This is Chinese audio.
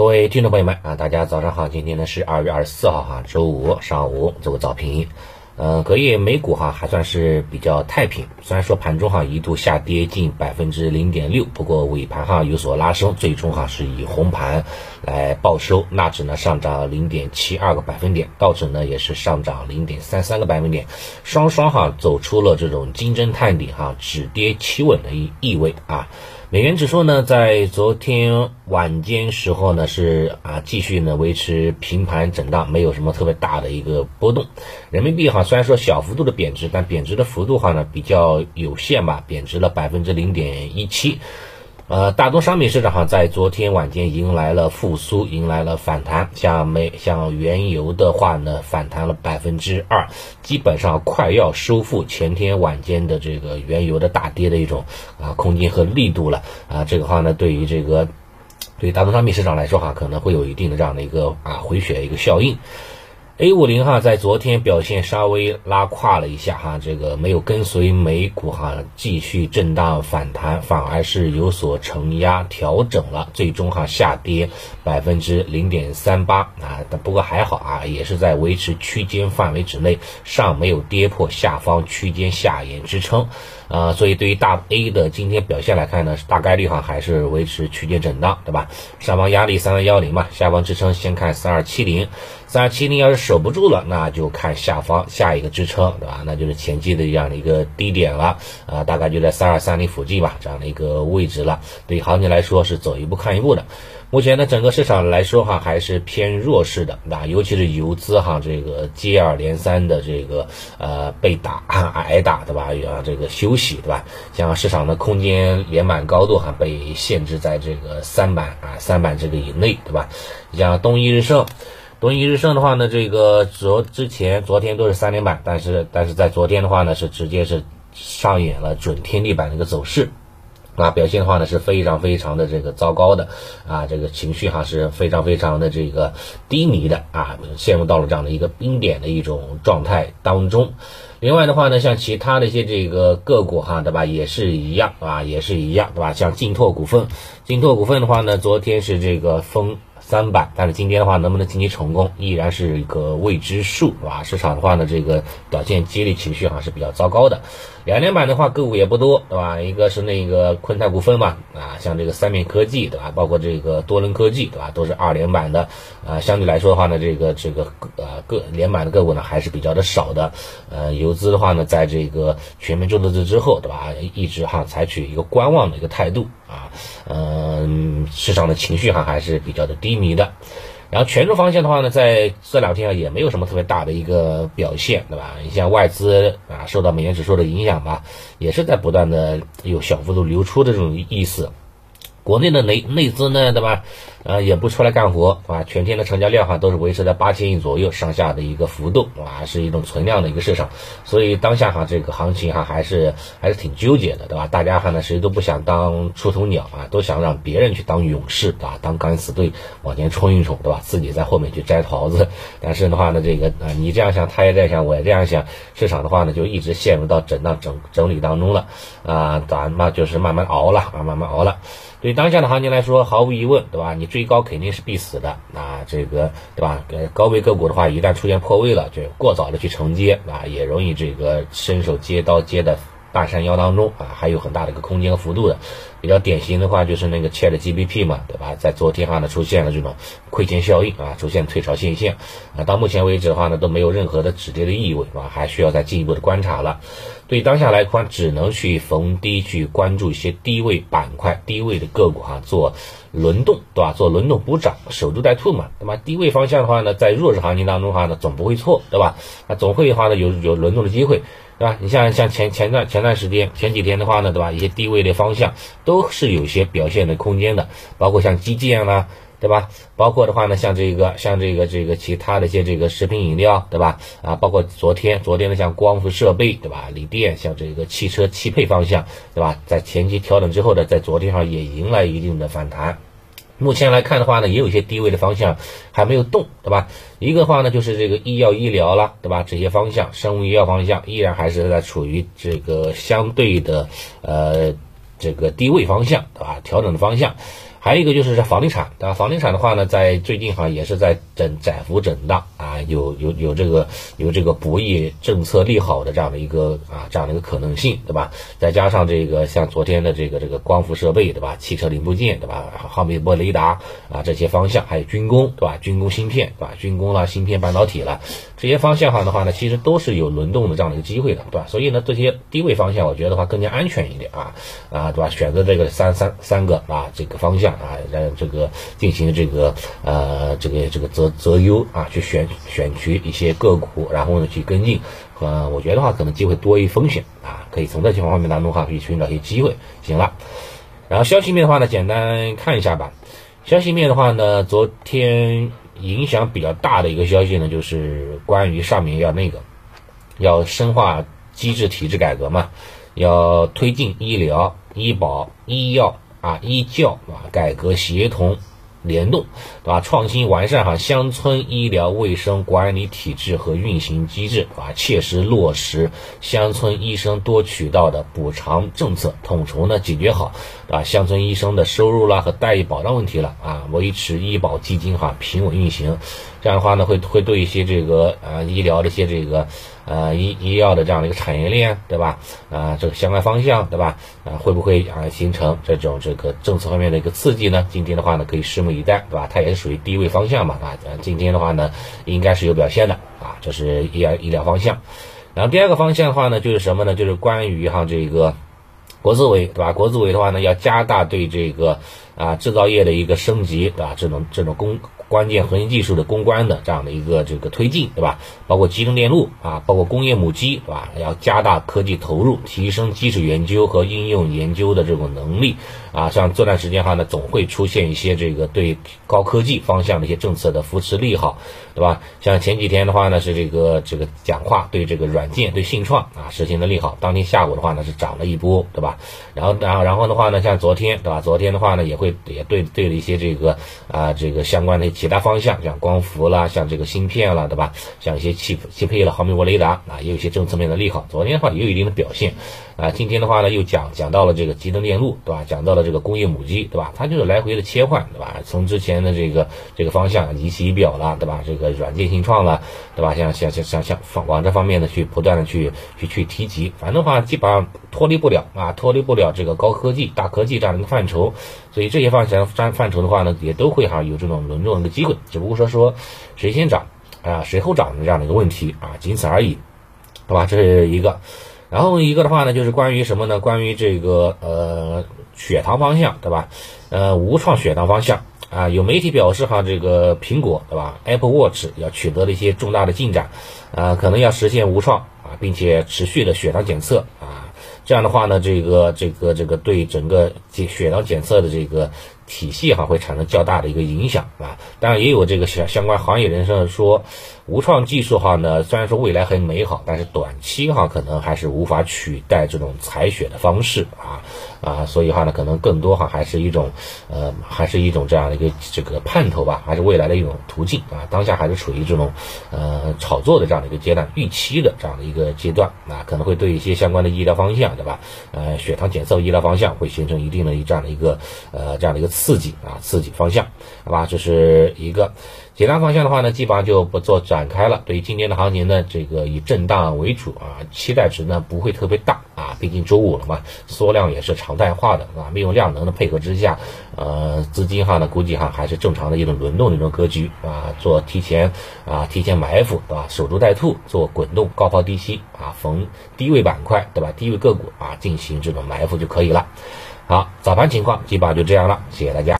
各位听众朋友们啊，大家早上好！今天呢是二月二十四号哈，周五上午做个早评。呃，隔夜美股哈还算是比较太平，虽然说盘中哈一度下跌近百分之零点六，不过尾盘哈有所拉升，最终哈是以红盘来报收。纳指呢上涨零点七二个百分点，道指呢也是上涨零点三三个百分点，双双哈走出了这种金针探底哈止跌企稳的意意味啊。美元指数呢，在昨天晚间时候呢，是啊继续呢维持平盘震荡，没有什么特别大的一个波动。人民币哈虽然说小幅度的贬值，但贬值的幅度哈呢比较有限吧，贬值了百分之零点一七。呃，大宗商品市场哈，在昨天晚间迎来了复苏，迎来了反弹。像美像原油的话呢，反弹了百分之二，基本上快要收复前天晚间的这个原油的大跌的一种啊空间和力度了啊。这个话呢，对于这个对于大宗商品市场来说哈，可能会有一定的这样的一个啊回血一个效应。A 五零哈在昨天表现稍微拉胯了一下哈，这个没有跟随美股哈继续震荡反弹，反而是有所承压调整了，最终哈下跌百分之零点三八啊，不过还好啊，也是在维持区间范围之内，尚没有跌破下方区间下沿支撑。啊，所以对于大 A 的今天表现来看呢，大概率哈还是维持区间震荡，对吧？上方压力三二幺零嘛，下方支撑先看三二七零，三二七零要是守不住了，那就看下方下一个支撑，对吧？那就是前期的这样的一个低点了，啊，大概就在三二三零附近吧，这样的一个位置了。对行情来说是走一步看一步的。目前呢，整个市场来说哈，还是偏弱势的，那尤其是游资哈，这个接二连三的这个呃被打挨打，对吧？啊，这个休对吧？像市场的空间连板高度哈，被限制在这个三板啊三板这个以内，对吧？你像东易日盛，东易日盛的话呢，这个昨之前昨天都是三连板，但是但是在昨天的话呢，是直接是上演了准天地板的一个走势。啊，表现的话呢是非常非常的这个糟糕的，啊，这个情绪哈是非常非常的这个低迷的啊，陷入到了这样的一个冰点的一种状态当中。另外的话呢，像其他的一些这个个股哈，对吧，也是一样啊，也是一样，对吧？像金拓股份，金拓股份的话呢，昨天是这个封。三板，但是今天的话能不能晋级成功，依然是一个未知数，是吧？市场的话呢，这个表现激励情绪还是比较糟糕的。两连板的话个股也不多，对吧？一个是那个昆泰股份嘛，啊，像这个三面科技，对吧？包括这个多伦科技，对吧？都是二连板的，啊，相对来说的话呢，这个这个呃个连板的个股呢还是比较的少的。呃，游资的话呢，在这个全面重投资之后，对吧？一直哈采取一个观望的一个态度啊，嗯，市场的情绪哈还是比较的低。迷的，然后权重方向的话呢，在这两天啊也没有什么特别大的一个表现，对吧？你像外资啊，受到美元指数的影响吧，也是在不断的有小幅度流出的这种意思。国内的内内资呢，对吧？呃，也不出来干活，啊，全天的成交量哈都是维持在八千亿左右上下的一个浮动，啊，是一种存量的一个市场，所以当下哈这个行情哈还是还是挺纠结的，对吧？大家哈呢谁都不想当出头鸟啊，都想让别人去当勇士，啊，当敢死队往前冲一冲，对吧？自己在后面去摘桃子。但是的话呢，这个啊你这样想，他也这样想，我也这样想，市场的话呢就一直陷入到震荡整整理当中了，啊，咱嘛就是慢慢熬了啊，慢慢熬了。对当下的行情来说，毫无疑问，对吧？你追高肯定是必死的那，这个对吧？高位个股的话，一旦出现破位了，就过早的去承接啊，也容易这个伸手接刀接的大山腰当中啊，还有很大的一个空间和幅度的。比较典型的话就是那个 Chat GPT 嘛，对吧？在昨天哈呢出现了这种亏钱效应啊，出现退潮现象啊，到目前为止的话呢都没有任何的止跌的意味啊，还需要再进一步的观察了。对当下来看，只能去逢低去关注一些低位板块、低位的个股哈，做轮动，对吧？做轮动补涨，守株待兔嘛，对吧？低位方向的话呢，在弱势行情当中的话呢，总不会错，对吧？那总会的话呢，有有轮动的机会。对吧？你像像前前段前段时间前几天的话呢，对吧？一些低位的方向都是有些表现的空间的，包括像基建啦，对吧？包括的话呢，像这个像这个这个其他的一些这个食品饮料，对吧？啊，包括昨天昨天的像光伏设备，对吧？锂电，像这个汽车汽配方向，对吧？在前期调整之后呢，在昨天上也迎来一定的反弹。目前来看的话呢，也有一些低位的方向还没有动，对吧？一个的话呢，就是这个医药医疗啦，对吧？这些方向，生物医药方向依然还是在处于这个相对的呃这个低位方向，对吧？调整的方向。还有一个就是这房地产，对吧？房地产的话呢，在最近哈也是在整窄幅震荡啊，有有有这个有这个博弈政策利好的这样的一个啊这样的一个可能性，对吧？再加上这个像昨天的这个这个光伏设备，对吧？汽车零部件，对吧？毫米波雷达啊这些方向，还有军工，对吧？军工芯片，对吧？军工了，芯片半导体了，这些方向上的话呢，其实都是有轮动的这样的一个机会的，对吧？所以呢，这些低位方向，我觉得的话更加安全一点啊啊，对吧？选择这个三三三个啊这个方向。啊，让这个进行这个呃，这个这个择择优啊，去选选取一些个股，然后呢去跟进。呃，我觉得话可能机会多于风险啊，可以从这情况方面当中哈去寻找一些机会。行了，然后消息面的话呢，简单看一下吧。消息面的话呢，昨天影响比较大的一个消息呢，就是关于上面要那个要深化机制体制改革嘛，要推进医疗、医保、医药。啊，医教啊，改革协同联动，对吧？创新完善哈乡村医疗卫生管理体制和运行机制，啊，切实落实乡村医生多渠道的补偿政策，统筹呢解决好啊乡村医生的收入啦和待遇保障问题了啊，维持医保基金哈平稳运行。这样的话呢，会会对一些这个呃医疗的一些这个呃医医药的这样的一个产业链，对吧？啊，这个相关方向，对吧？啊，会不会啊形成这种这个政策方面的一个刺激呢？今天的话呢，可以拭目以待，对吧？它也是属于低位方向嘛，啊，今天的话呢，应该是有表现的啊，这是医疗医疗方向。然后第二个方向的话呢，就是什么呢？就是关于哈这个国资委，对吧？国资委的话呢，要加大对这个啊制造业的一个升级，对吧？这种这种工。关键核心技术的攻关的这样的一个这个推进，对吧？包括集成电路啊，包括工业母机，对吧？要加大科技投入，提升基础研究和应用研究的这种能力啊。像这段时间哈呢，总会出现一些这个对高科技方向的一些政策的扶持利好，对吧？像前几天的话呢，是这个这个讲话对这个软件对信创啊实行的利好，当天下午的话呢是涨了一波，对吧？然后然后然后的话呢，像昨天，对吧？昨天的话呢也会也对对了一些这个啊这个相关的。其他方向像光伏啦，像这个芯片啦，对吧？像一些汽汽配了毫米波雷达啊，也有一些政策面的利好。昨天的话也有一定的表现啊。今天的话呢，又讲讲到了这个集成电路，对吧？讲到了这个工业母机，对吧？它就是来回的切换，对吧？从之前的这个这个方向仪器仪表啦，对吧？这个软件信创啦，对吧？像像像像像往这方面的去不断的去去去提及，反正的话基本上脱离不了啊，脱离不了这个高科技、大科技这样的一个范畴。所以这些方向范范畴的话呢，也都会哈有这种轮动的机会，只不过说说谁先涨啊，谁后涨的这样的一个问题啊，仅此而已，对吧？这是一个，然后一个的话呢，就是关于什么呢？关于这个呃血糖方向，对吧？呃，无创血糖方向啊，有媒体表示哈，这个苹果对吧？Apple Watch 要取得了一些重大的进展啊，可能要实现无创啊，并且持续的血糖检测啊。这样的话呢，这个这个这个对整个血血糖检测的这个体系哈，会产生较大的一个影响啊。当然，也有这个相相关行业人士说。无创技术哈呢，虽然说未来很美好，但是短期哈可能还是无法取代这种采血的方式啊啊，所以话呢，可能更多哈还是一种呃，还是一种这样的一个这个盼头吧，还是未来的一种途径啊。当下还是处于这种呃炒作的这样的一个阶段，预期的这样的一个阶段啊，可能会对一些相关的医疗方向，对吧？呃，血糖检测医疗方向会形成一定的这样的一个呃这样的一个刺激啊，刺激方向，好吧？这是一个。其他方向的话呢，基本上就不做展开了。对于今天的行情呢，这个以震荡为主啊，期待值呢不会特别大啊，毕竟周五了嘛，缩量也是常态化的啊，利用量能的配合之下，呃，资金哈呢估计哈还是正常的一种轮动的一种格局啊，做提前啊提前埋伏对吧？守株待兔，做滚动高抛低吸啊，逢低位板块对吧？低位个股啊进行这种埋伏就可以了。好，早盘情况基本上就这样了，谢谢大家。